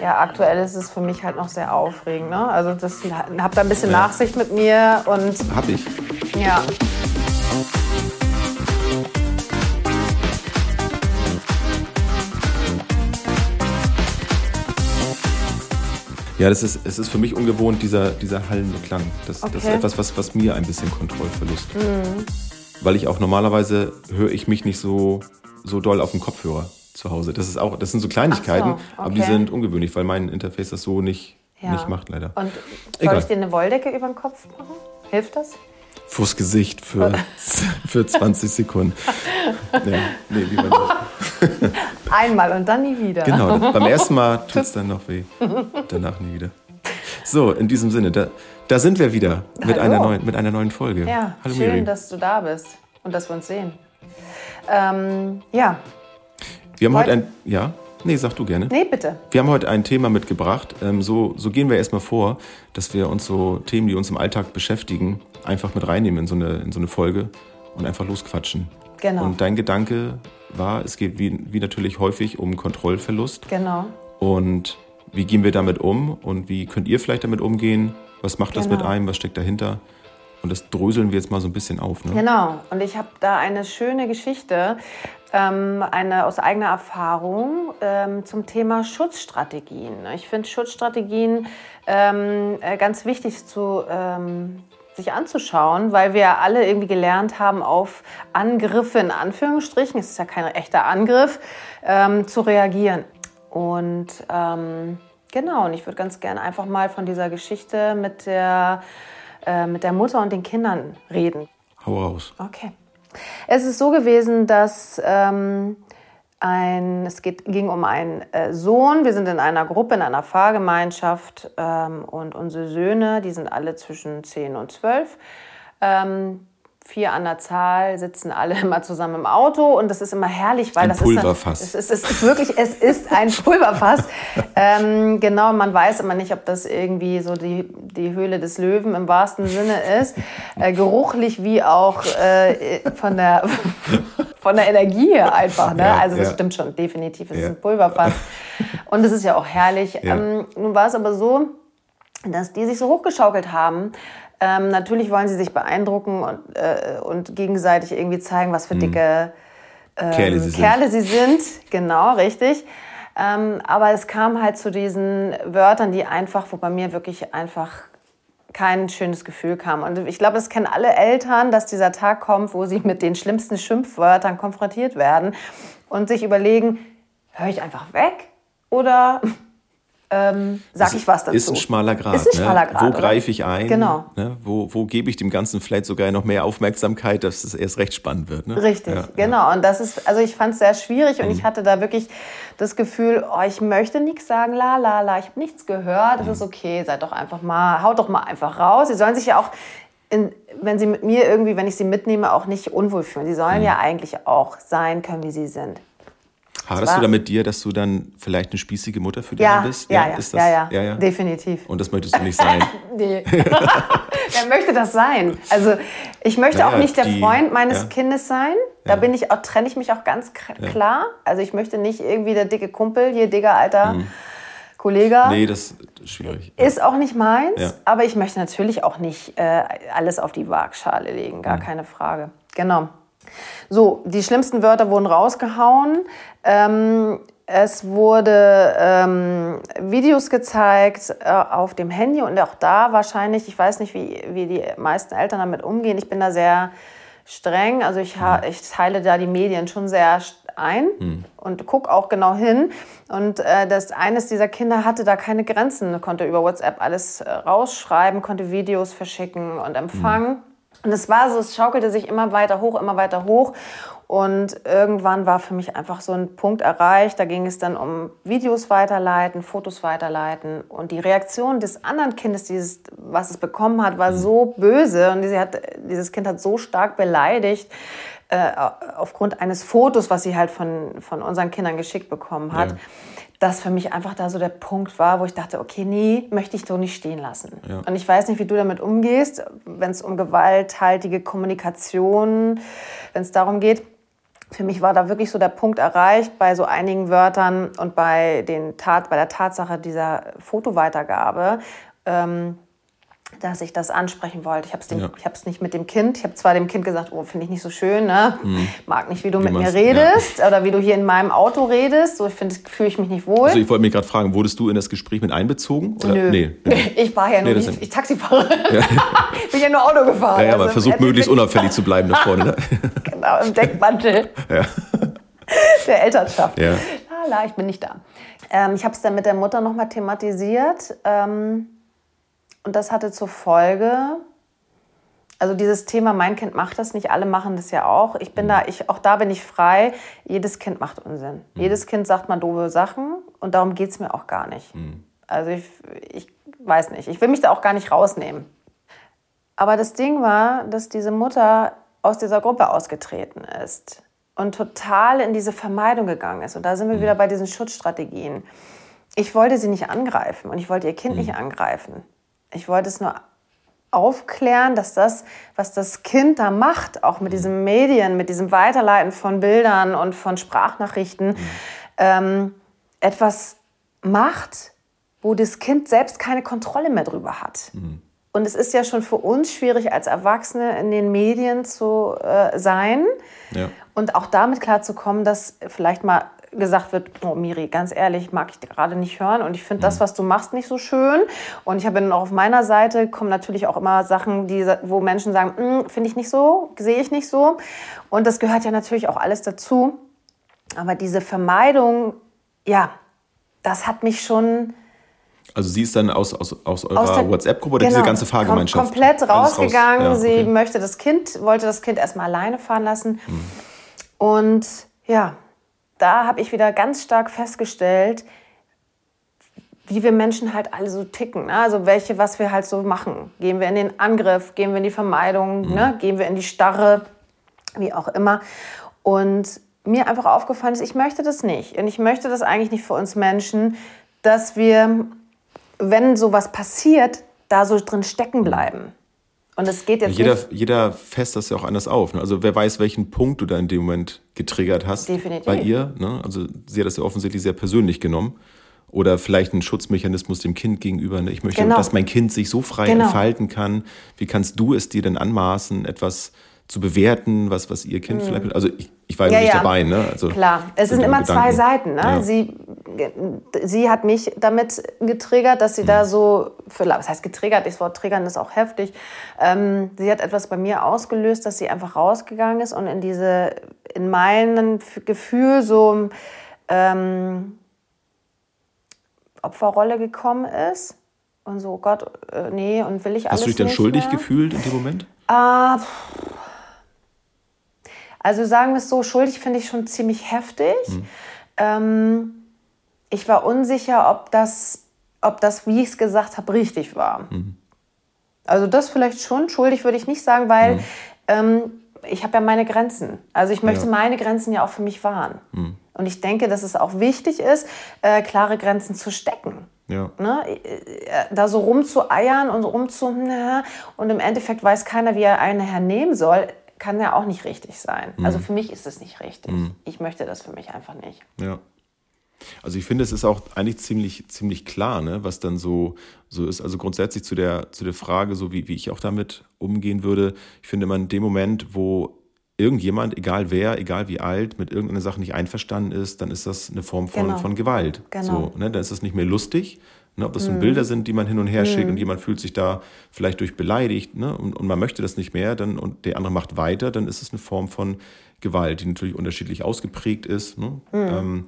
ja, aktuell ist es für mich halt noch sehr aufregend. Ne? Also das habt da ein bisschen ja. Nachsicht mit mir und. Hab ich. Ja. Ja, das ist, es ist für mich ungewohnt, dieser, dieser hallende Klang. Das, okay. das ist etwas, was, was mir ein bisschen Kontrollverlust. Mhm. Weil ich auch normalerweise höre ich mich nicht so, so doll auf dem Kopfhörer zu Hause. Das ist auch, das sind so Kleinigkeiten, so, okay. aber die sind ungewöhnlich, weil mein Interface das so nicht, ja. nicht macht, leider. Und soll Egal. ich dir eine Wolldecke über den Kopf machen? Hilft das? Fürs Gesicht für, für 20 Sekunden. Ja, nee, lieber nicht. Einmal und dann nie wieder. Genau, beim ersten Mal tut es dann noch weh. Danach nie wieder. So, in diesem Sinne, da, da sind wir wieder mit einer, neuen, mit einer neuen Folge. Ja, Hallo schön, Miri. dass du da bist und dass wir uns sehen. Ähm, ja, wir haben heute, heute ein. Ja? Nee, sag du gerne. Nee, bitte. Wir haben heute ein Thema mitgebracht. Ähm, so, so gehen wir erstmal vor, dass wir uns so Themen, die uns im Alltag beschäftigen, einfach mit reinnehmen in so eine, in so eine Folge und einfach losquatschen. Genau. Und dein Gedanke war, es geht wie, wie natürlich häufig um Kontrollverlust. Genau. Und wie gehen wir damit um und wie könnt ihr vielleicht damit umgehen? Was macht das genau. mit einem? Was steckt dahinter? Und das dröseln wir jetzt mal so ein bisschen auf. Ne? Genau. Und ich habe da eine schöne Geschichte ähm, eine aus eigener Erfahrung ähm, zum Thema Schutzstrategien. Ich finde Schutzstrategien ähm, äh, ganz wichtig zu ähm, sich anzuschauen, weil wir alle irgendwie gelernt haben, auf Angriffe in Anführungsstrichen, es ist ja kein echter Angriff, ähm, zu reagieren. Und ähm, genau, und ich würde ganz gerne einfach mal von dieser Geschichte mit der, äh, mit der Mutter und den Kindern reden. Hau raus. Okay. Es ist so gewesen, dass ähm, ein, es geht, ging um einen äh, Sohn. Wir sind in einer Gruppe, in einer Fahrgemeinschaft ähm, und unsere Söhne, die sind alle zwischen 10 und 12. Ähm, vier an der Zahl sitzen alle immer zusammen im Auto und das ist immer herrlich, weil ein das Pulverfass. ist, es, ist, ist wirklich, es ist ein Pulverfass. ähm, genau, man weiß immer nicht, ob das irgendwie so die, die Höhle des Löwen im wahrsten Sinne ist, äh, geruchlich wie auch äh, von der von der Energie her einfach. Ne? Ja, also das ja. stimmt schon, definitiv, es ja. ist ein Pulverfass und es ist ja auch herrlich. Ähm, nun war es aber so, dass die sich so hochgeschaukelt haben, ähm, natürlich wollen sie sich beeindrucken und, äh, und gegenseitig irgendwie zeigen, was für mhm. dicke ähm, Kerle, sie, Kerle sind. sie sind. Genau, richtig. Ähm, aber es kam halt zu diesen Wörtern, die einfach, wo bei mir wirklich einfach kein schönes Gefühl kam. Und ich glaube, das kennen alle Eltern, dass dieser Tag kommt, wo sie mit den schlimmsten Schimpfwörtern konfrontiert werden und sich überlegen, höre ich einfach weg oder ähm, sag ich was dazu. Ist ein schmaler Grad. Ist ein schmaler Grad ne? Wo greife ich ein? Genau. Ne? Wo, wo gebe ich dem Ganzen vielleicht sogar noch mehr Aufmerksamkeit, dass es erst recht spannend wird? Ne? Richtig, ja, genau. Ja. Und das ist, also ich fand es sehr schwierig mhm. und ich hatte da wirklich das Gefühl, oh, ich möchte nichts sagen, la la la, ich habe nichts gehört, das mhm. ist okay, seid doch einfach mal, haut doch mal einfach raus. Sie sollen sich ja auch in, wenn sie mit mir irgendwie, wenn ich sie mitnehme, auch nicht unwohl fühlen. Sie sollen mhm. ja eigentlich auch sein können, wie sie sind. Haderst du da mit dir, dass du dann vielleicht eine spießige Mutter für dich ja, bist? Ja, ja, ist das, ja, ja, ja, definitiv. Und das möchtest du nicht sein? nee. Wer möchte das sein? Also ich möchte auch nicht der die, Freund meines Kindes sein. Da bin ich auch, trenne ich mich auch ganz klar. Also ich möchte nicht irgendwie der dicke Kumpel, hier Digger, alter mhm. Kollege. Nee, das ist schwierig. Ist auch nicht meins, aber ich möchte natürlich auch nicht äh, alles auf die Waagschale legen, gar mhm. keine Frage. Genau. So, die schlimmsten Wörter wurden rausgehauen. Ähm, es wurde ähm, Videos gezeigt äh, auf dem Handy und auch da wahrscheinlich, ich weiß nicht, wie, wie die meisten Eltern damit umgehen. Ich bin da sehr streng. Also ich, ich teile da die Medien schon sehr ein hm. und gucke auch genau hin. Und äh, das eines dieser Kinder hatte da keine Grenzen, konnte über WhatsApp alles äh, rausschreiben, konnte Videos verschicken und empfangen. Hm. Und es war so, es schaukelte sich immer weiter hoch, immer weiter hoch. Und irgendwann war für mich einfach so ein Punkt erreicht. Da ging es dann um Videos weiterleiten, Fotos weiterleiten. Und die Reaktion des anderen Kindes, dieses, was es bekommen hat, war so böse. Und hat, dieses Kind hat so stark beleidigt, äh, aufgrund eines Fotos, was sie halt von, von unseren Kindern geschickt bekommen hat. Ja das für mich einfach da so der Punkt war, wo ich dachte, okay, nee, möchte ich so nicht stehen lassen. Ja. Und ich weiß nicht, wie du damit umgehst, wenn es um gewalthaltige Kommunikation, wenn es darum geht. für mich war da wirklich so der Punkt erreicht bei so einigen Wörtern und bei, den Tat, bei der Tatsache dieser Fotoweitergabe. Ähm, dass ich das ansprechen wollte. Ich habe es ja. nicht mit dem Kind. Ich habe zwar dem Kind gesagt, oh, finde ich nicht so schön, ne? Mhm. mag nicht, wie du wie mit mir redest ja. oder wie du hier in meinem Auto redest. So, ich finde, fühle ich mich nicht wohl. Also ich wollte mich gerade fragen, wurdest du in das Gespräch mit einbezogen? Oder? Nö. Nee, nee. Ich war ja nur, nee, ich, ich Taxifahrer. Ja. bin ja nur Auto gefahren. Ja, ja, also man versucht möglichst unauffällig zu bleiben da vorne. Ne? genau, im Deckmantel. ja. Der Elternschaft. Ja. Lala, ich bin nicht da. Ähm, ich habe es dann mit der Mutter nochmal thematisiert. Ähm, und das hatte zur Folge, also dieses Thema, mein Kind macht das nicht, alle machen das ja auch. Ich bin mhm. da, ich, auch da bin ich frei. Jedes Kind macht Unsinn. Mhm. Jedes Kind sagt mal doofe Sachen und darum geht es mir auch gar nicht. Mhm. Also ich, ich weiß nicht, ich will mich da auch gar nicht rausnehmen. Aber das Ding war, dass diese Mutter aus dieser Gruppe ausgetreten ist und total in diese Vermeidung gegangen ist. Und da sind wir mhm. wieder bei diesen Schutzstrategien. Ich wollte sie nicht angreifen und ich wollte ihr Kind mhm. nicht angreifen. Ich wollte es nur aufklären, dass das, was das Kind da macht, auch mit diesen Medien, mit diesem Weiterleiten von Bildern und von Sprachnachrichten, mhm. ähm, etwas macht, wo das Kind selbst keine Kontrolle mehr drüber hat. Mhm. Und es ist ja schon für uns schwierig, als Erwachsene in den Medien zu äh, sein ja. und auch damit klarzukommen, dass vielleicht mal gesagt wird, oh Miri, ganz ehrlich, mag ich gerade nicht hören und ich finde mhm. das, was du machst, nicht so schön. Und ich habe dann auch auf meiner Seite kommen natürlich auch immer Sachen, die, wo Menschen sagen, hm, finde ich nicht so, sehe ich nicht so. Und das gehört ja natürlich auch alles dazu. Aber diese Vermeidung, ja, das hat mich schon... Also sie ist dann aus, aus, aus eurer WhatsApp-Gruppe oder genau, diese ganze Fahrgemeinschaft? komplett rausgegangen. Raus. Ja, okay. Sie möchte das Kind, wollte das Kind erstmal alleine fahren lassen. Mhm. Und ja, da habe ich wieder ganz stark festgestellt, wie wir Menschen halt alle so ticken. Ne? Also welche, was wir halt so machen. Gehen wir in den Angriff, gehen wir in die Vermeidung, mhm. ne? gehen wir in die Starre, wie auch immer. Und mir einfach aufgefallen ist, ich möchte das nicht. Und ich möchte das eigentlich nicht für uns Menschen, dass wir, wenn sowas passiert, da so drin stecken bleiben. Und es geht jetzt jeder. Jeder fässt das ja auch anders auf. Ne? Also wer weiß, welchen Punkt du da in dem Moment getriggert hast Definitiv. bei ihr. Ne? Also sie hat das ja offensichtlich sehr persönlich genommen. Oder vielleicht ein Schutzmechanismus dem Kind gegenüber. Ne? Ich möchte, genau. dass mein Kind sich so frei genau. entfalten kann. Wie kannst du es dir denn anmaßen, etwas zu bewerten, was, was ihr Kind mhm. vielleicht. Also ich, ich war ja, nicht ja. dabei, ne? Also, Klar, es sind immer Gedanken. zwei Seiten. Ne? Ja. Sie, sie hat mich damit getriggert, dass sie mhm. da so, für, was heißt getriggert, das Wort triggern ist auch heftig. Ähm, sie hat etwas bei mir ausgelöst, dass sie einfach rausgegangen ist und in diese, in meinem Gefühl so ähm, Opferrolle gekommen ist. Und so, Gott, äh, nee, und will ich alles Hast du dich dann schuldig mehr? gefühlt in dem Moment? Ah, also sagen wir es so, schuldig finde ich schon ziemlich heftig. Mhm. Ähm, ich war unsicher, ob das, ob das, wie ich es gesagt habe, richtig war. Mhm. Also das vielleicht schon. Schuldig würde ich nicht sagen, weil mhm. ähm, ich habe ja meine Grenzen. Also ich möchte ja. meine Grenzen ja auch für mich wahren. Mhm. Und ich denke, dass es auch wichtig ist, äh, klare Grenzen zu stecken. Ja. Ne? Äh, äh, da so rumzueiern und rumzu... Und im Endeffekt weiß keiner, wie er eine hernehmen soll kann ja auch nicht richtig sein. Mhm. Also für mich ist es nicht richtig. Mhm. Ich möchte das für mich einfach nicht. Ja. Also ich finde, es ist auch eigentlich ziemlich, ziemlich klar, ne, was dann so, so ist. Also grundsätzlich zu der, zu der Frage, so wie, wie ich auch damit umgehen würde. Ich finde immer in dem Moment, wo irgendjemand, egal wer, egal wie alt, mit irgendeiner Sache nicht einverstanden ist, dann ist das eine Form von, genau. von Gewalt. Genau. So, ne? Dann ist das nicht mehr lustig, Ne, ob das mhm. Bilder sind, die man hin und her schickt mhm. und jemand fühlt sich da vielleicht durch beleidigt ne, und, und, man möchte das nicht mehr dann, und der andere macht weiter, dann ist es eine Form von Gewalt, die natürlich unterschiedlich ausgeprägt ist. Ne? Mhm. Ähm,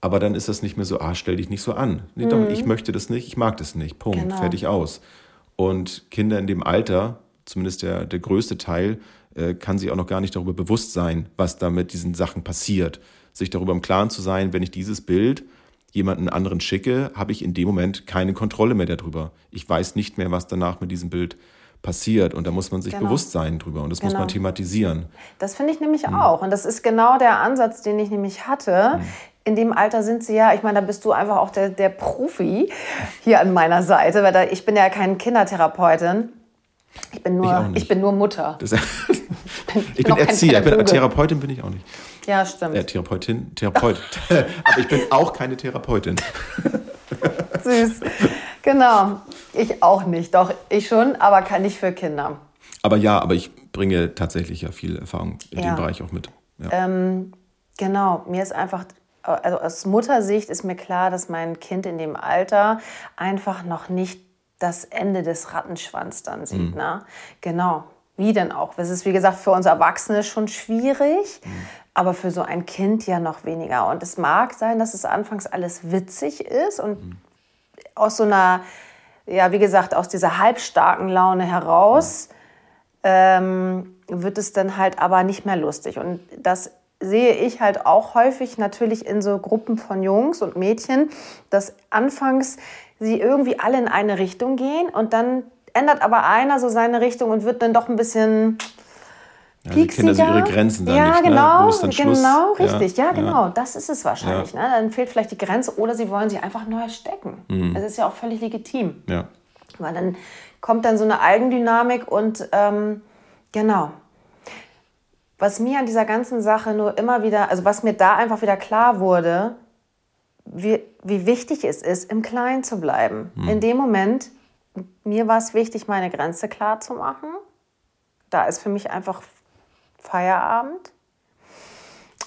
aber dann ist das nicht mehr so, ah, stell dich nicht so an. Nee, doch, ich mhm. möchte das nicht, ich mag das nicht. Punkt, genau. fertig aus. Und Kinder in dem Alter, zumindest der, der größte Teil, äh, kann sich auch noch gar nicht darüber bewusst sein, was da mit diesen Sachen passiert. Sich darüber im Klaren zu sein, wenn ich dieses Bild jemanden anderen schicke, habe ich in dem Moment keine Kontrolle mehr darüber. Ich weiß nicht mehr, was danach mit diesem Bild passiert. Und da muss man sich genau. bewusst sein drüber und das genau. muss man genau. thematisieren. Das finde ich nämlich mhm. auch. Und das ist genau der Ansatz, den ich nämlich hatte. Mhm. In dem Alter sind sie ja, ich meine, da bist du einfach auch der, der Profi hier an meiner Seite, weil da, ich bin ja keine Kindertherapeutin. Ich bin nur, ich, ich bin nur Mutter. Das, ich bin, ich bin Erzieher, Therapeutin bin ich auch nicht. Ja, stimmt. Äh, Therapeutin, Therapeut. Aber ich bin auch keine Therapeutin. Süß. Genau. Ich auch nicht. Doch, ich schon, aber kann nicht für Kinder. Aber ja, aber ich bringe tatsächlich ja viel Erfahrung in ja. dem Bereich auch mit. Ja. Ähm, genau, mir ist einfach, also aus Muttersicht ist mir klar, dass mein Kind in dem Alter einfach noch nicht das Ende des Rattenschwanz dann sieht. Mhm. Ne? Genau. Wie denn auch? Das ist, wie gesagt, für uns Erwachsene schon schwierig, mhm. Aber für so ein Kind ja noch weniger. Und es mag sein, dass es anfangs alles witzig ist und mhm. aus so einer, ja, wie gesagt, aus dieser halbstarken Laune heraus ähm, wird es dann halt aber nicht mehr lustig. Und das sehe ich halt auch häufig natürlich in so Gruppen von Jungs und Mädchen, dass anfangs sie irgendwie alle in eine Richtung gehen und dann ändert aber einer so seine Richtung und wird dann doch ein bisschen ja, die Kinder sind ihre Grenzen dann ja, nicht, genau, ne? genau, richtig. Ja, ja genau, das ist es wahrscheinlich. Ja. Ne? Dann fehlt vielleicht die Grenze oder sie wollen sich einfach neu stecken. Mhm. Das ist ja auch völlig legitim. Ja. Weil dann kommt dann so eine Eigendynamik und ähm, genau. Was mir an dieser ganzen Sache nur immer wieder, also was mir da einfach wieder klar wurde, wie, wie wichtig es ist, im Kleinen zu bleiben. Mhm. In dem Moment, mir war es wichtig, meine Grenze klar zu machen. Da ist für mich einfach Feierabend.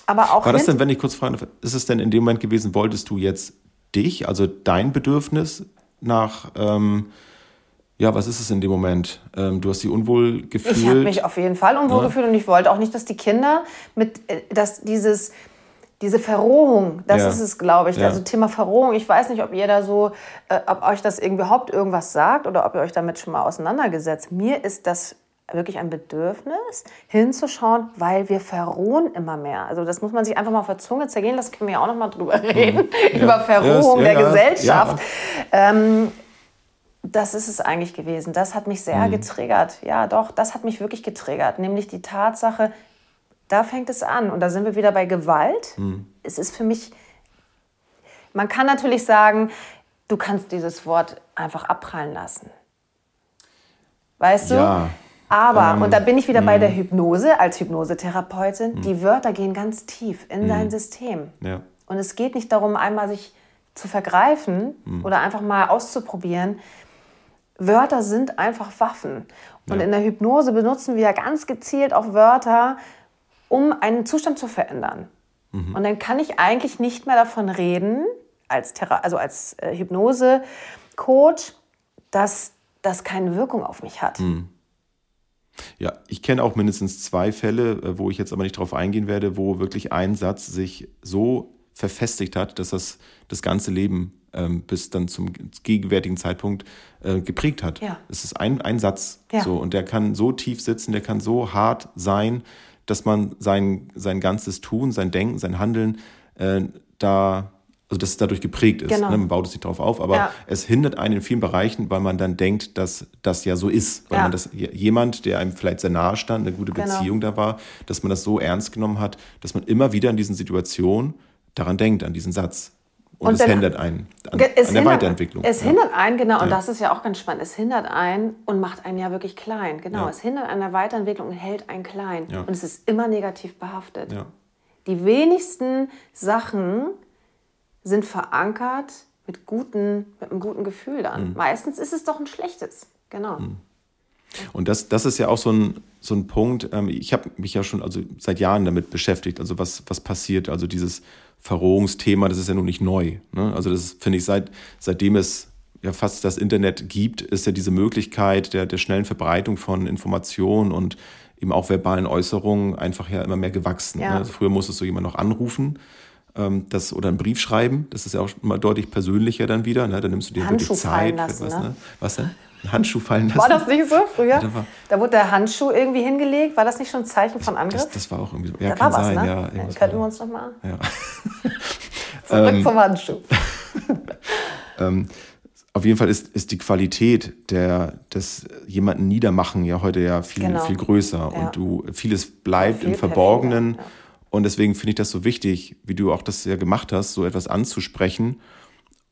Aber auch war das denn, wenn ich kurz frage, ist es denn in dem Moment gewesen, wolltest du jetzt dich, also dein Bedürfnis nach, ähm, ja, was ist es in dem Moment? Ähm, du hast dich unwohl gefühlt. Ich habe mich auf jeden Fall unwohl ja. gefühlt und ich wollte auch nicht, dass die Kinder mit, äh, dass dieses, diese Verrohung, das ja. ist es, glaube ich. Ja. Also Thema Verrohung, ich weiß nicht, ob ihr da so, äh, ob euch das überhaupt irgendwas sagt oder ob ihr euch damit schon mal auseinandergesetzt. Mir ist das wirklich ein Bedürfnis, hinzuschauen, weil wir verrohen immer mehr. Also das muss man sich einfach mal auf der Zunge zergehen, das können wir auch noch mal drüber mhm. reden, ja. über Verrohung ja, der ja, Gesellschaft. Ähm, das ist es eigentlich gewesen. Das hat mich sehr mhm. getriggert. Ja, doch, das hat mich wirklich getriggert. Nämlich die Tatsache, da fängt es an. Und da sind wir wieder bei Gewalt. Mhm. Es ist für mich, man kann natürlich sagen, du kannst dieses Wort einfach abprallen lassen. Weißt du? Aber, ähm, und da bin ich wieder bei der mhm. Hypnose als Hypnosetherapeutin, mhm. die Wörter gehen ganz tief in dein mhm. System. Ja. Und es geht nicht darum, einmal sich zu vergreifen oder einfach mal auszuprobieren. Wörter sind einfach Waffen. Und ja. in der Hypnose benutzen wir ganz gezielt auch Wörter, um einen Zustand zu verändern. Mhm. Und dann kann ich eigentlich nicht mehr davon reden, als, Thera also als äh, Hypnose-Coach, dass das keine Wirkung auf mich hat. Mhm. Ja, ich kenne auch mindestens zwei Fälle, äh, wo ich jetzt aber nicht darauf eingehen werde, wo wirklich ein Satz sich so verfestigt hat, dass das das ganze Leben ähm, bis dann zum gegenwärtigen Zeitpunkt äh, geprägt hat. Ja. Es ist ein, ein Satz ja. so und der kann so tief sitzen, der kann so hart sein, dass man sein, sein ganzes Tun, sein Denken, sein Handeln äh, da also dass es dadurch geprägt ist. Genau. Ne? Man baut es nicht darauf auf, aber ja. es hindert einen in vielen Bereichen, weil man dann denkt, dass das ja so ist. Weil ja. man das jemand, der einem vielleicht sehr nahe stand, eine gute genau. Beziehung da war, dass man das so ernst genommen hat, dass man immer wieder in diesen Situationen daran denkt, an diesen Satz. Und, und es dann, hindert einen an, es an der hindert, Weiterentwicklung. Es ja. hindert einen, genau, und das ist ja auch ganz spannend. Es hindert einen und macht einen ja wirklich klein. Genau, es hindert an der Weiterentwicklung und hält einen klein. Und es ist immer negativ behaftet. Die wenigsten Sachen sind verankert mit, guten, mit einem guten Gefühl dann. Mhm. Meistens ist es doch ein schlechtes. Genau. Mhm. Und das, das ist ja auch so ein, so ein Punkt. Ähm, ich habe mich ja schon also seit Jahren damit beschäftigt, also was, was passiert. Also dieses Verrohungsthema, das ist ja nun nicht neu. Ne? Also das finde ich, seit, seitdem es ja fast das Internet gibt, ist ja diese Möglichkeit der, der schnellen Verbreitung von Informationen und eben auch verbalen Äußerungen einfach ja immer mehr gewachsen. Ja. Ne? Also früher musstest du jemanden noch anrufen ähm, das, oder einen Brief schreiben. Das ist ja auch mal deutlich persönlicher dann wieder. Ne? Da nimmst du dir Handschuh wirklich Zeit. Lassen, was, ne? ne? was denn? Ein Handschuh fallen lassen. War das nicht so früher? Ja, da, war, da, wurde der Handschuh irgendwie hingelegt. War das nicht schon ein Zeichen von Angriff? Das, das war auch irgendwie so. Ja, da kann war was, sein. Ne? Ja, ja, könnten wir uns nochmal. Ja. Zurück ähm, zum Handschuh. ähm, auf jeden Fall ist, ist die Qualität der, des jemanden Niedermachen ja heute ja viel, genau. viel größer. Ja. Und du, vieles bleibt viel im Verborgenen. Ja. Und deswegen finde ich das so wichtig, wie du auch das ja gemacht hast, so etwas anzusprechen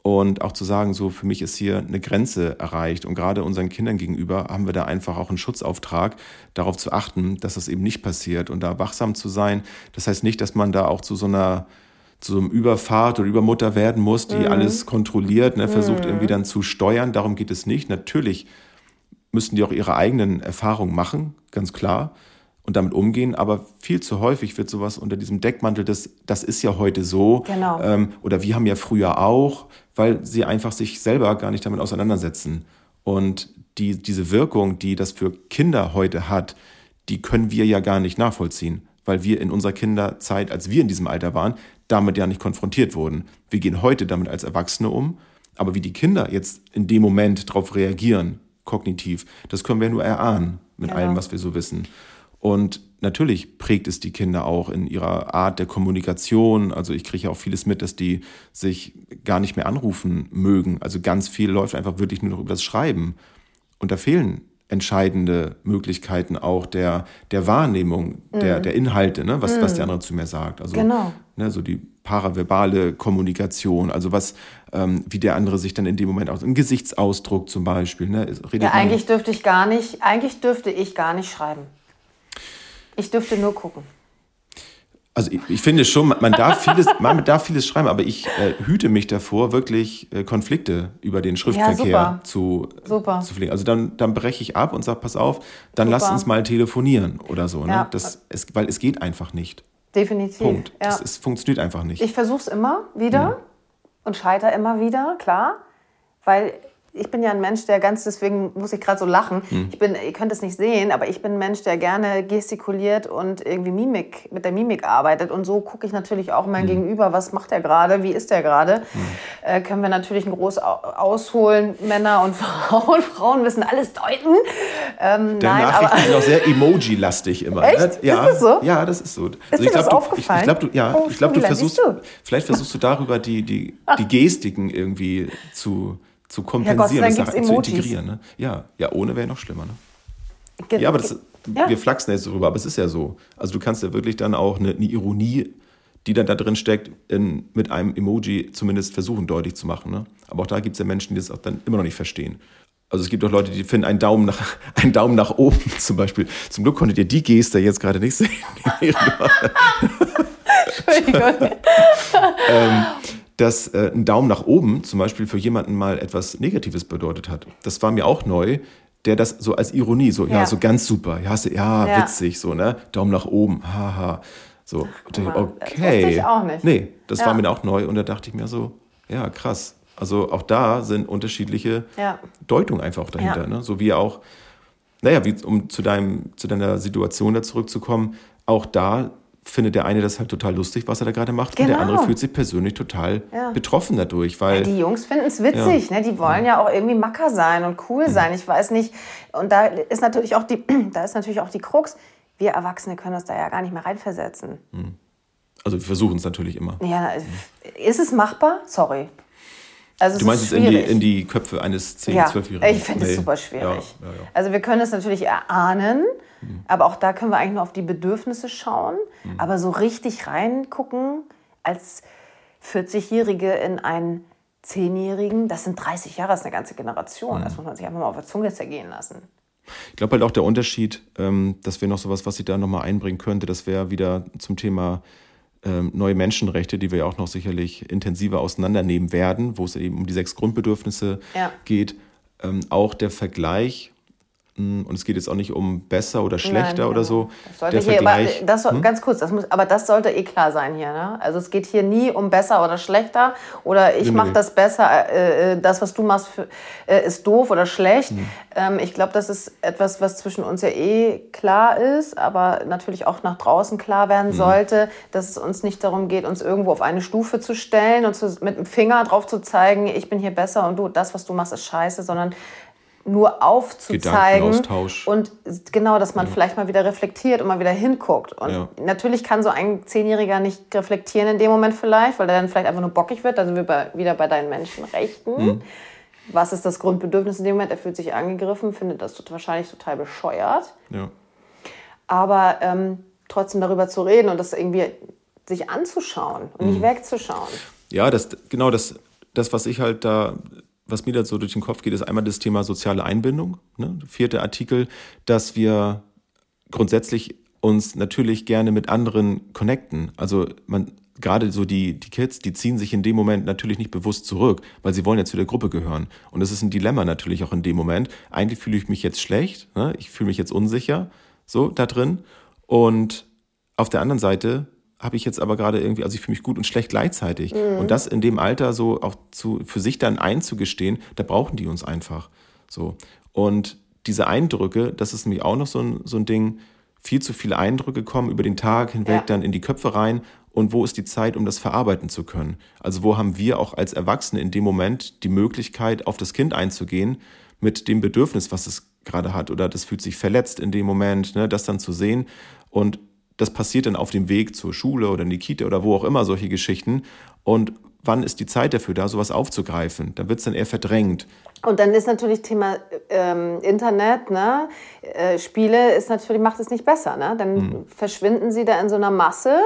und auch zu sagen, so für mich ist hier eine Grenze erreicht. Und gerade unseren Kindern gegenüber haben wir da einfach auch einen Schutzauftrag, darauf zu achten, dass das eben nicht passiert und da wachsam zu sein. Das heißt nicht, dass man da auch zu so einer zu so einem Überfahrt oder Übermutter werden muss, die mhm. alles kontrolliert, ne, versucht mhm. irgendwie dann zu steuern. Darum geht es nicht. Natürlich müssen die auch ihre eigenen Erfahrungen machen, ganz klar, und damit umgehen. Aber viel zu häufig wird sowas unter diesem Deckmantel des, das ist ja heute so. Genau. Ähm, oder wir haben ja früher auch, weil sie einfach sich selber gar nicht damit auseinandersetzen. Und die, diese Wirkung, die das für Kinder heute hat, die können wir ja gar nicht nachvollziehen, weil wir in unserer Kinderzeit, als wir in diesem Alter waren, damit ja nicht konfrontiert wurden. Wir gehen heute damit als Erwachsene um, aber wie die Kinder jetzt in dem Moment darauf reagieren, kognitiv, das können wir nur erahnen mit genau. allem, was wir so wissen. Und natürlich prägt es die Kinder auch in ihrer Art der Kommunikation. Also ich kriege ja auch vieles mit, dass die sich gar nicht mehr anrufen mögen. Also ganz viel läuft einfach wirklich nur noch über das Schreiben. Und da fehlen entscheidende Möglichkeiten auch der, der Wahrnehmung der, mhm. der Inhalte, ne? was, mhm. was der andere zu mir sagt. Also, genau. ne, so die paraverbale Kommunikation, also was, ähm, wie der andere sich dann in dem Moment aus, ein Gesichtsausdruck zum Beispiel. Ne? ja, eigentlich dürfte ich gar nicht, eigentlich dürfte ich gar nicht schreiben. Ich dürfte nur gucken. Also ich, ich, finde schon, man darf vieles, man darf vieles schreiben, aber ich äh, hüte mich davor, wirklich äh, Konflikte über den Schriftverkehr ja, zu, super. zu pflegen. Also dann, dann breche ich ab und sage, pass auf, dann super. lass uns mal telefonieren oder so. Ne? Ja. Das, es, weil es geht einfach nicht. Definitiv. Punkt. Ja. Das, es funktioniert einfach nicht. Ich versuche es immer wieder ja. und scheitere immer wieder, klar. Weil ich bin ja ein Mensch, der ganz, deswegen muss ich gerade so lachen. Hm. Ich bin, ihr könnt es nicht sehen, aber ich bin ein Mensch, der gerne gestikuliert und irgendwie Mimik, mit der Mimik arbeitet. Und so gucke ich natürlich auch mein hm. Gegenüber, was macht er gerade, wie ist er gerade. Hm. Äh, können wir natürlich ein groß ausholen, Männer und Frauen. Frauen müssen alles deuten. Ähm, der nein, Nachrichten aber, sind auch sehr emoji-lastig immer. Echt? Ne? Ja, ist das so? Ja, das ist so. Ist also dir das glaub, aufgefallen? Ich, ich glaube, du, ja, oh, ich glaub, du versuchst, du? vielleicht versuchst du darüber die, die, die Gestiken irgendwie zu zu kompensieren, ja, Gott, das zu integrieren. Ne? Ja, ja, ohne wäre noch schlimmer. Ne? Ge ja, aber das, ja. wir flachsen jetzt darüber, aber es ist ja so. Also du kannst ja wirklich dann auch eine, eine Ironie, die dann da drin steckt, in, mit einem Emoji zumindest versuchen deutlich zu machen. Ne? Aber auch da gibt es ja Menschen, die das auch dann immer noch nicht verstehen. Also es gibt auch Leute, die finden einen Daumen nach, einen Daumen nach oben zum Beispiel. Zum Glück konntet ihr die Geste jetzt gerade nicht sehen. Entschuldigung. ähm, dass äh, ein Daumen nach oben zum Beispiel für jemanden mal etwas Negatives bedeutet hat. Das war mir auch neu, der das so als Ironie, so, ja, ja so ganz super, ja, ja, ja, witzig, so, ne? Daumen nach oben, haha. So, Ach, okay. Das ich auch nicht. Nee, das ja. war mir auch neu und da dachte ich mir so, ja, krass. Also auch da sind unterschiedliche ja. Deutungen einfach dahinter. Ne? So wie auch, naja, wie, um zu, deinem, zu deiner Situation da zurückzukommen, auch da findet der eine das halt total lustig, was er da gerade macht, genau. und der andere genau. fühlt sich persönlich total ja. betroffen dadurch. Weil, ja, die Jungs finden es witzig, ja. ne? die wollen ja auch irgendwie Macker sein und cool mhm. sein. Ich weiß nicht, und da ist natürlich auch die, da ist natürlich auch die Krux, wir Erwachsene können uns da ja gar nicht mehr reinversetzen. Mhm. Also wir versuchen es natürlich immer. Ja, ist es machbar? Sorry. Also du meinst es in die, in die Köpfe eines 10-, ja, 12-Jährigen? Ich finde es nee. super schwierig. Ja, ja, also wir können es natürlich erahnen, mhm. aber auch da können wir eigentlich nur auf die Bedürfnisse schauen. Mhm. Aber so richtig reingucken als 40-Jährige in einen 10-Jährigen, das sind 30 Jahre, das ist eine ganze Generation. Mhm. Das muss man sich einfach mal auf der Zunge zergehen lassen. Ich glaube halt auch der Unterschied, ähm, dass wir noch sowas, was ich da nochmal einbringen könnte, das wäre wieder zum Thema neue Menschenrechte, die wir ja auch noch sicherlich intensiver auseinandernehmen werden, wo es eben um die sechs Grundbedürfnisse ja. geht. Ähm, auch der Vergleich und es geht jetzt auch nicht um besser oder schlechter Nein, oder so. Das sollte der hier, Vergleich, aber das, hm? ganz kurz, das muss, aber das sollte eh klar sein hier. Ne? Also es geht hier nie um besser oder schlechter oder ich nee, mache nee. das besser, äh, äh, das, was du machst, für, äh, ist doof oder schlecht. Hm. Ähm, ich glaube, das ist etwas, was zwischen uns ja eh klar ist, aber natürlich auch nach draußen klar werden hm. sollte, dass es uns nicht darum geht, uns irgendwo auf eine Stufe zu stellen und zu, mit dem Finger drauf zu zeigen, ich bin hier besser und du, das, was du machst, ist scheiße, sondern nur aufzuzeigen und genau, dass man ja. vielleicht mal wieder reflektiert und mal wieder hinguckt. Und ja. natürlich kann so ein Zehnjähriger nicht reflektieren in dem Moment vielleicht, weil er dann vielleicht einfach nur bockig wird. Da sind wir bei, wieder bei deinen Menschenrechten. Mhm. Was ist das Grundbedürfnis in dem Moment? Er fühlt sich angegriffen, findet das wahrscheinlich total bescheuert. Ja. Aber ähm, trotzdem darüber zu reden und das irgendwie sich anzuschauen und mhm. nicht wegzuschauen. Ja, das, genau das das, was ich halt da, was mir da so durch den Kopf geht, ist einmal das Thema soziale Einbindung. Ne? Vierte Artikel, dass wir grundsätzlich uns natürlich gerne mit anderen connecten. Also man, gerade so die, die Kids, die ziehen sich in dem Moment natürlich nicht bewusst zurück, weil sie wollen ja zu der Gruppe gehören. Und das ist ein Dilemma natürlich auch in dem Moment. Eigentlich fühle ich mich jetzt schlecht, ne? ich fühle mich jetzt unsicher, so da drin. Und auf der anderen Seite habe ich jetzt aber gerade irgendwie, also ich fühle mich gut und schlecht gleichzeitig. Mhm. Und das in dem Alter so auch zu, für sich dann einzugestehen, da brauchen die uns einfach. So. Und diese Eindrücke, das ist nämlich auch noch so ein, so ein Ding, viel zu viele Eindrücke kommen über den Tag hinweg ja. dann in die Köpfe rein und wo ist die Zeit, um das verarbeiten zu können? Also wo haben wir auch als Erwachsene in dem Moment die Möglichkeit, auf das Kind einzugehen mit dem Bedürfnis, was es gerade hat oder das fühlt sich verletzt in dem Moment, ne, das dann zu sehen und das passiert dann auf dem Weg zur Schule oder in die Kita oder wo auch immer solche Geschichten und wann ist die Zeit dafür da, sowas aufzugreifen? Da wird es dann eher verdrängt. Und dann ist natürlich Thema ähm, Internet, ne? Äh, Spiele ist natürlich, macht es nicht besser. Ne? Dann mhm. verschwinden sie da in so einer Masse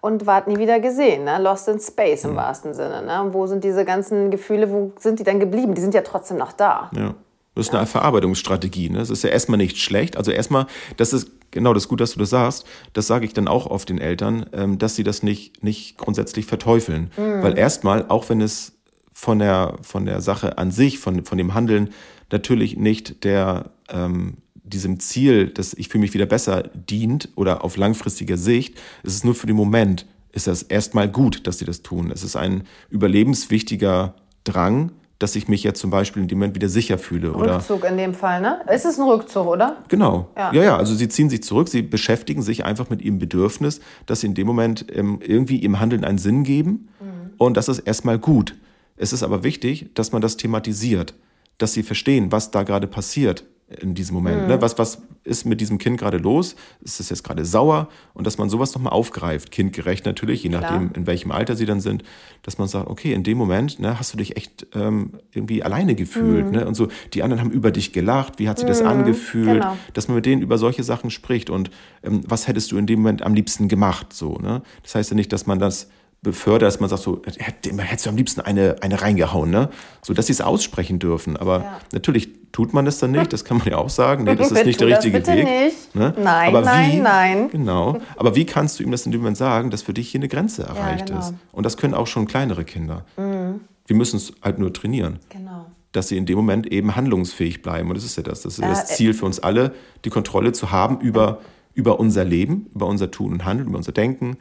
und warten nie wieder gesehen. Ne? Lost in Space im mhm. wahrsten Sinne. Ne? Wo sind diese ganzen Gefühle, wo sind die dann geblieben? Die sind ja trotzdem noch da. Ja. Das ist eine Verarbeitungsstrategie. Ne? Das ist ja erstmal nicht schlecht. Also erstmal, das ist genau das ist gut, dass du das sagst. Das sage ich dann auch oft den Eltern, ähm, dass sie das nicht, nicht grundsätzlich verteufeln. Mhm. Weil erstmal, auch wenn es von der, von der Sache an sich, von, von dem Handeln natürlich nicht der, ähm, diesem Ziel, dass ich fühle mich wieder besser, dient oder auf langfristiger Sicht, ist es nur für den Moment, ist das erstmal gut, dass sie das tun. Es ist ein überlebenswichtiger Drang, dass ich mich jetzt zum Beispiel in dem Moment wieder sicher fühle. Rückzug oder in dem Fall, ne? Ist es ein Rückzug, oder? Genau. Ja. ja, ja, also sie ziehen sich zurück, sie beschäftigen sich einfach mit ihrem Bedürfnis, dass sie in dem Moment ähm, irgendwie im Handeln einen Sinn geben. Mhm. Und das ist erstmal gut. Es ist aber wichtig, dass man das thematisiert, dass sie verstehen, was da gerade passiert in diesem Moment. Mhm. Ne? Was, was ist mit diesem Kind gerade los? Ist es jetzt gerade sauer? Und dass man sowas nochmal aufgreift, kindgerecht natürlich, je nachdem, in welchem Alter sie dann sind, dass man sagt, okay, in dem Moment ne, hast du dich echt ähm, irgendwie alleine gefühlt. Mhm. Ne? Und so, die anderen haben über dich gelacht, wie hat sich mhm. das angefühlt? Genau. Dass man mit denen über solche Sachen spricht und ähm, was hättest du in dem Moment am liebsten gemacht? So, ne? Das heißt ja nicht, dass man das befördert, dass man sagt, so, hättest du am liebsten eine, eine reingehauen, ne? So dass sie es aussprechen dürfen. Aber ja. natürlich tut man es dann nicht, das kann man ja auch sagen. Nee, das ist nicht der richtige Weg. Nicht. Ne? Nein, Aber nein, wie, nein. Genau. Aber wie kannst du ihm das in dem Moment sagen, dass für dich hier eine Grenze erreicht ja, genau. ist? Und das können auch schon kleinere Kinder. Mhm. Wir müssen es halt nur trainieren. Genau. Dass sie in dem Moment eben handlungsfähig bleiben. Und das ist ja das. Das ist äh, das Ziel für uns alle, die Kontrolle zu haben über, über unser Leben, über unser Tun und Handeln, über unser Denken.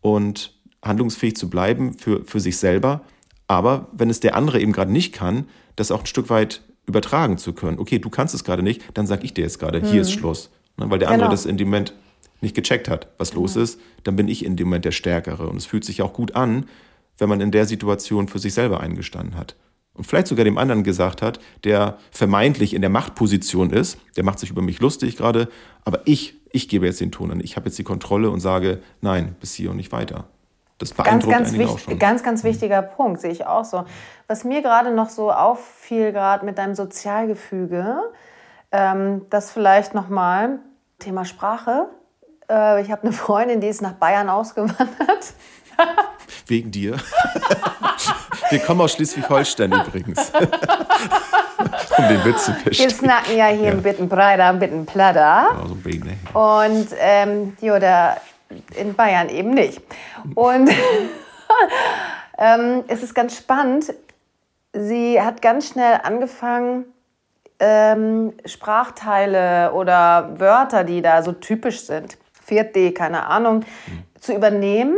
Und handlungsfähig zu bleiben für, für sich selber. Aber wenn es der andere eben gerade nicht kann, das auch ein Stück weit übertragen zu können. Okay, du kannst es gerade nicht, dann sag ich dir jetzt gerade, mhm. hier ist mhm. Schluss. Ne, weil der andere genau. das in dem Moment nicht gecheckt hat, was genau. los ist, dann bin ich in dem Moment der Stärkere. Und es fühlt sich auch gut an, wenn man in der Situation für sich selber eingestanden hat. Und vielleicht sogar dem anderen gesagt hat, der vermeintlich in der Machtposition ist, der macht sich über mich lustig gerade, aber ich, ich gebe jetzt den Ton an. Ich habe jetzt die Kontrolle und sage, nein, bis hier und nicht weiter. Das beeindruckt ganz, ganz, auch schon. ganz, ganz wichtiger mhm. Punkt, sehe ich auch so. Was mir gerade noch so auffiel, gerade mit deinem Sozialgefüge, ähm, das vielleicht nochmal, Thema Sprache. Äh, ich habe eine Freundin, die ist nach Bayern ausgewandert. Wegen dir. Wir kommen aus Schleswig-Holstein übrigens. um den Witz zu verstehen. Wir snacken ja hier ja. ein bisschen breiter, ein bisschen platter. Ja, so ein bisschen, ne? Und ähm, jo, der in Bayern eben nicht. Und ähm, es ist ganz spannend. Sie hat ganz schnell angefangen, ähm, Sprachteile oder Wörter, die da so typisch sind, 4D, keine Ahnung, mhm. zu übernehmen,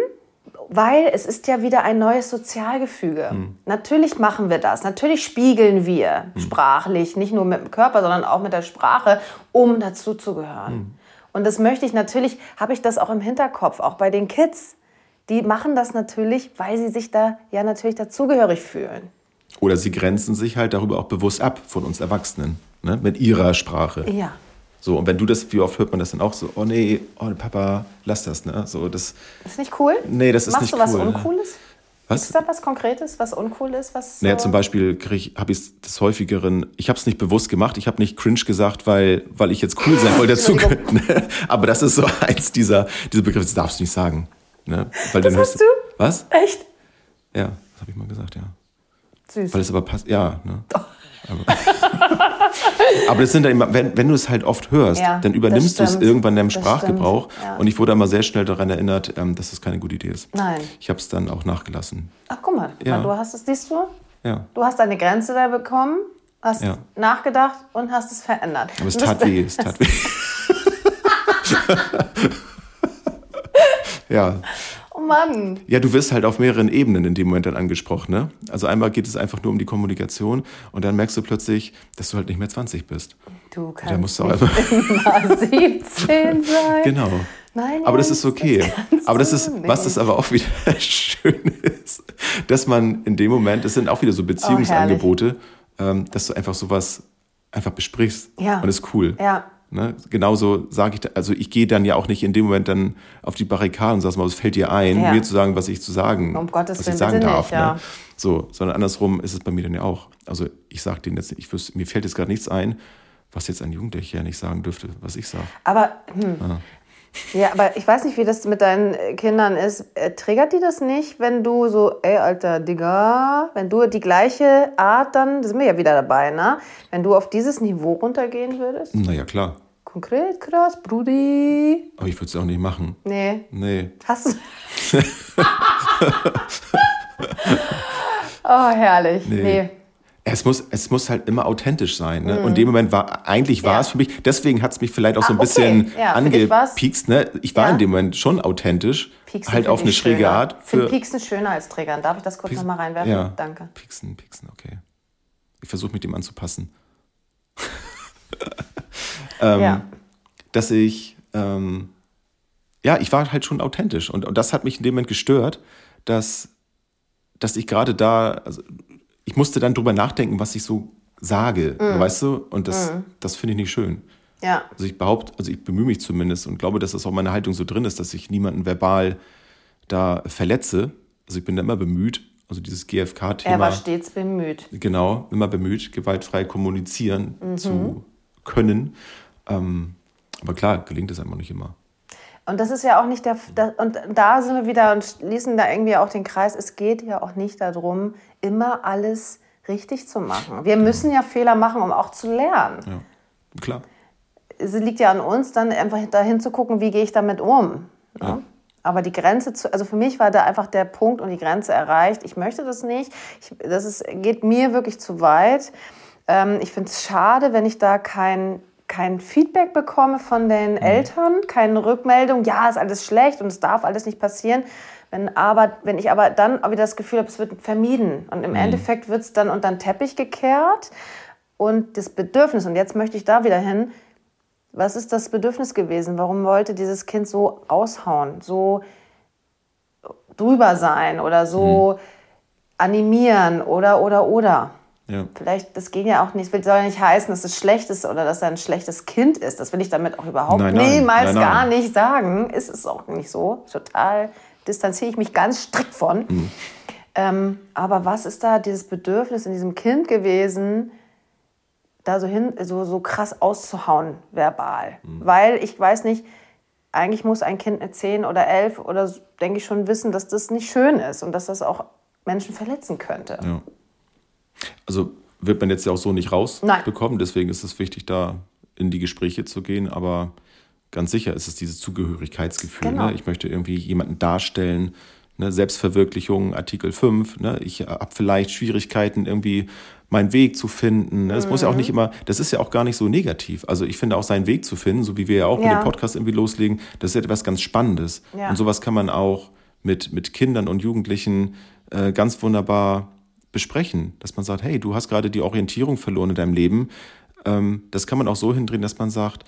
weil es ist ja wieder ein neues Sozialgefüge. Mhm. Natürlich machen wir das, natürlich spiegeln wir mhm. sprachlich, nicht nur mit dem Körper, sondern auch mit der Sprache, um dazu zu gehören. Mhm. Und das möchte ich natürlich, habe ich das auch im Hinterkopf, auch bei den Kids. Die machen das natürlich, weil sie sich da ja natürlich dazugehörig fühlen. Oder sie grenzen sich halt darüber auch bewusst ab von uns Erwachsenen, ne? mit ihrer Sprache. Ja. So, und wenn du das, wie oft hört man das dann auch so, oh nee, oh Papa, lass das, ne? So, das, das ist nicht cool? Nee, das ist Machst nicht cool. Machst du was Uncooles? Was? Ist da was Konkretes, was uncool ist? Was naja, zum Beispiel habe ich es des häufigeren, ich habe es nicht bewusst gemacht, ich habe nicht cringe gesagt, weil, weil ich jetzt cool sein wollte dazu. Aber das ist so eins dieser, dieser Begriffe, das darfst du nicht sagen. Ne? Weil das hast du? Was? Echt? Ja, das habe ich mal gesagt, ja. Süß. Weil es aber passt, ja. Ne? Aber, aber das sind dann immer, wenn, wenn du es halt oft hörst, ja, dann übernimmst du es irgendwann in deinem Sprachgebrauch. Ja. Und ich wurde immer sehr schnell daran erinnert, ähm, dass das keine gute Idee ist. Nein. Ich habe es dann auch nachgelassen. Ach, guck mal, ja. du hast es, siehst du? Ja. Du hast eine Grenze da bekommen, hast nachgedacht und hast es verändert. Aber es tat weh, es tat weh. ja. Oh Mann. Ja, du wirst halt auf mehreren Ebenen in dem Moment dann angesprochen. Ne? Also einmal geht es einfach nur um die Kommunikation und dann merkst du plötzlich, dass du halt nicht mehr 20 bist. Du kannst da musst du nicht immer 17 sein. Genau. Nein, aber das ist okay. Das aber das ist, was das aber auch wieder schön ist, dass man in dem Moment, das sind auch wieder so Beziehungsangebote, oh, dass du einfach sowas einfach besprichst. Ja. Und ist cool. Ja. Ne? Genauso sage ich, also ich gehe dann ja auch nicht in dem Moment dann auf die Barrikaden und sag mal, es fällt dir ein, ja. mir zu sagen, was ich zu sagen, um Gottes was ich sagen darf. Nicht, ja. ne? So, sondern andersrum ist es bei mir dann ja auch. Also ich sage denen jetzt, ich wüsste, mir fällt jetzt gerade nichts ein, was jetzt ein Jugendlicher nicht sagen dürfte, was ich sage. Aber hm. ja. Ja, aber ich weiß nicht, wie das mit deinen Kindern ist. Äh, triggert die das nicht, wenn du so, ey, alter Digga, wenn du die gleiche Art dann, da sind wir ja wieder dabei, ne? Wenn du auf dieses Niveau runtergehen würdest? Naja, klar. Konkret, krass, Brudi. Aber ich würde es auch nicht machen. Nee. Nee. Hast du. oh, herrlich. Nee. nee. Es muss, es muss halt immer authentisch sein. Ne? Mhm. Und in dem Moment war, eigentlich war ja. es für mich, deswegen hat es mich vielleicht auch so ein ah, bisschen okay. ja, angepiekst. Ne? Ich war ja. in dem Moment schon authentisch, Pieksen halt auf eine schräge schöner. Art. Ich finde Pieksen schöner als Triggern. Darf ich das kurz nochmal reinwerfen? Ja. Danke. Pieksen, Pieksen, okay. Ich versuche mit dem anzupassen. ähm, ja. Dass ich, ähm, ja, ich war halt schon authentisch. Und, und das hat mich in dem Moment gestört, dass, dass ich gerade da, also, ich musste dann drüber nachdenken, was ich so sage, mm. weißt du? Und das, mm. das finde ich nicht schön. Ja. Also ich behaupte, also ich bemühe mich zumindest und glaube, dass das auch meine Haltung so drin ist, dass ich niemanden verbal da verletze. Also ich bin da immer bemüht, also dieses GFK-Thema. Er war stets bemüht. Genau, immer bemüht, gewaltfrei kommunizieren mhm. zu können. Ähm, aber klar, gelingt es einfach nicht immer. Und das ist ja auch nicht der. Und da sind wir wieder und schließen da irgendwie auch den Kreis. Es geht ja auch nicht darum, immer alles richtig zu machen. Wir müssen ja Fehler machen, um auch zu lernen. Ja, klar. Es liegt ja an uns, dann einfach dahin zu gucken, wie gehe ich damit um. Ja. Ja. Aber die Grenze, zu, also für mich war da einfach der Punkt und die Grenze erreicht. Ich möchte das nicht. Ich, das ist, geht mir wirklich zu weit. Ähm, ich finde es schade, wenn ich da kein kein Feedback bekomme von den mhm. Eltern, keine Rückmeldung, ja, ist alles schlecht und es darf alles nicht passieren. Wenn, aber, wenn ich aber dann wieder das Gefühl habe, es wird vermieden und im mhm. Endeffekt wird es dann unter den Teppich gekehrt und das Bedürfnis, und jetzt möchte ich da wieder hin, was ist das Bedürfnis gewesen? Warum wollte dieses Kind so aushauen, so drüber sein oder so mhm. animieren oder, oder, oder? Ja. Vielleicht, das ging ja auch nicht, soll ja nicht heißen, dass es schlecht ist oder dass er ein schlechtes Kind ist. Das will ich damit auch überhaupt nein, nein, niemals nein, gar nicht sagen. Ist es auch nicht so. Total distanziere ich mich ganz strikt von. Mhm. Ähm, aber was ist da dieses Bedürfnis in diesem Kind gewesen, da so hin, so, so krass auszuhauen, verbal? Mhm. Weil ich weiß nicht, eigentlich muss ein Kind mit zehn oder elf oder denke ich schon wissen, dass das nicht schön ist und dass das auch Menschen verletzen könnte. Ja. Also wird man jetzt ja auch so nicht rausbekommen. Deswegen ist es wichtig, da in die Gespräche zu gehen. Aber ganz sicher ist es dieses Zugehörigkeitsgefühl. Genau. Ne? Ich möchte irgendwie jemanden darstellen. Ne? Selbstverwirklichung, Artikel 5. Ne? Ich habe vielleicht Schwierigkeiten, irgendwie meinen Weg zu finden. Ne? Es mhm. muss ja auch nicht immer, das ist ja auch gar nicht so negativ. Also ich finde auch seinen Weg zu finden, so wie wir ja auch ja. mit dem Podcast irgendwie loslegen, das ist etwas ganz Spannendes. Ja. Und sowas kann man auch mit, mit Kindern und Jugendlichen äh, ganz wunderbar besprechen, dass man sagt, hey, du hast gerade die Orientierung verloren in deinem Leben. Ähm, das kann man auch so hindrehen, dass man sagt,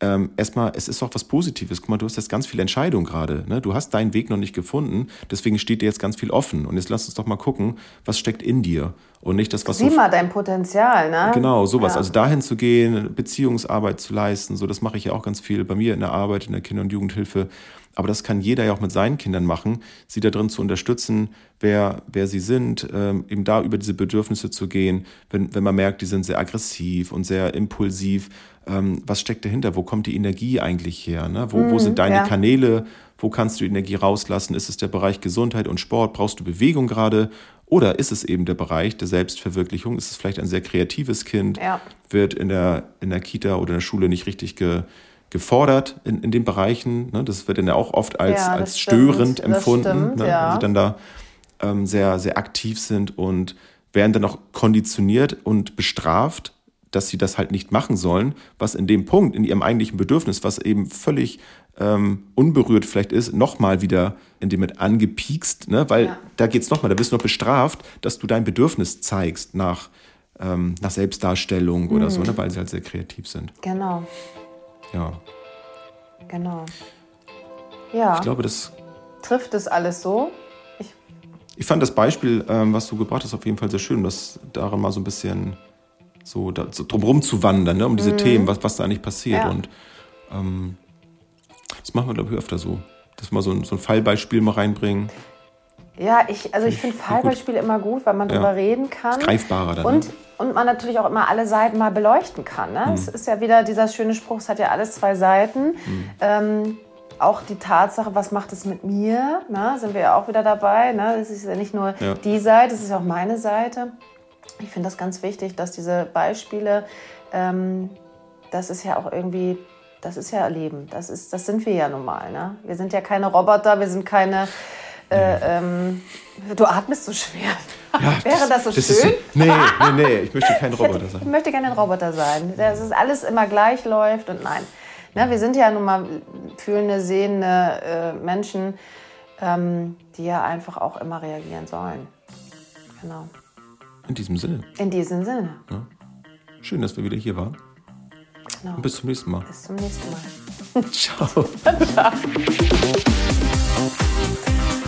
ähm, erstmal, es ist auch was Positives. Guck mal, du hast jetzt ganz viel Entscheidung gerade. Ne? Du hast deinen Weg noch nicht gefunden, deswegen steht dir jetzt ganz viel offen. Und jetzt lass uns doch mal gucken, was steckt in dir. Und nicht das, was Sieh so. mal dein Potenzial, ne? Genau, sowas. Ja. Also dahin zu gehen, Beziehungsarbeit zu leisten, so das mache ich ja auch ganz viel bei mir in der Arbeit, in der Kinder- und Jugendhilfe aber das kann jeder ja auch mit seinen Kindern machen, sie da drin zu unterstützen, wer, wer sie sind, ähm, eben da über diese Bedürfnisse zu gehen, wenn, wenn man merkt, die sind sehr aggressiv und sehr impulsiv. Ähm, was steckt dahinter? Wo kommt die Energie eigentlich her? Ne? Wo, wo sind deine ja. Kanäle? Wo kannst du die Energie rauslassen? Ist es der Bereich Gesundheit und Sport? Brauchst du Bewegung gerade? Oder ist es eben der Bereich der Selbstverwirklichung? Ist es vielleicht ein sehr kreatives Kind? Ja. Wird in der, in der Kita oder in der Schule nicht richtig ge, gefordert in, in den Bereichen? Ne? Das wird dann ja auch oft als, ja, als störend stimmt, empfunden, stimmt, ne? ja. wenn sie dann da ähm, sehr, sehr aktiv sind und werden dann auch konditioniert und bestraft, dass sie das halt nicht machen sollen, was in dem Punkt, in ihrem eigentlichen Bedürfnis, was eben völlig ähm, unberührt vielleicht ist, nochmal wieder in dem mit angepiekst, ne? weil ja. da geht es nochmal, da bist du noch bestraft, dass du dein Bedürfnis zeigst nach, ähm, nach Selbstdarstellung mhm. oder so, ne? weil sie halt sehr kreativ sind. Genau. Ja. Genau. Ja. Ich glaube, das. Trifft es alles so? Ich, ich fand das Beispiel, ähm, was du gebracht hast, auf jeden Fall sehr schön, das daran mal so ein bisschen so, da, so drumherum zu wandern, ne? um diese mhm. Themen, was, was da eigentlich passiert. Ja. Und ähm, das machen wir, glaube ich, öfter so. Dass wir mal so ein, so ein Fallbeispiel mal reinbringen. Ja, ich, also ich finde Fallbeispiele immer gut, weil man ja. darüber reden kann. Ist greifbarer dann. Und, ne? Und man natürlich auch immer alle Seiten mal beleuchten kann. Ne? Mhm. Es ist ja wieder dieser schöne Spruch, es hat ja alles zwei Seiten. Mhm. Ähm, auch die Tatsache, was macht es mit mir, ne? sind wir ja auch wieder dabei. Ne? Das ist ja nicht nur ja. die Seite, es ist auch meine Seite. Ich finde das ganz wichtig, dass diese Beispiele, ähm, das ist ja auch irgendwie, das ist ja Leben. Das, ist, das sind wir ja normal. Ne? Wir sind ja keine Roboter, wir sind keine. Äh, ähm, du atmest so schwer. Ja, Wäre das so das schön? Ist, nee, nee, nee, ich möchte kein Roboter sein. Ich möchte gerne ein Roboter sein. Dass es alles immer gleich läuft und nein. Ne, wir sind ja nun mal fühlende, sehende äh, Menschen, ähm, die ja einfach auch immer reagieren sollen. Genau. In diesem Sinne. In diesem Sinne. Ja. Schön, dass wir wieder hier waren. Genau. Und bis zum nächsten Mal. Bis zum nächsten Mal. Ciao. Ciao.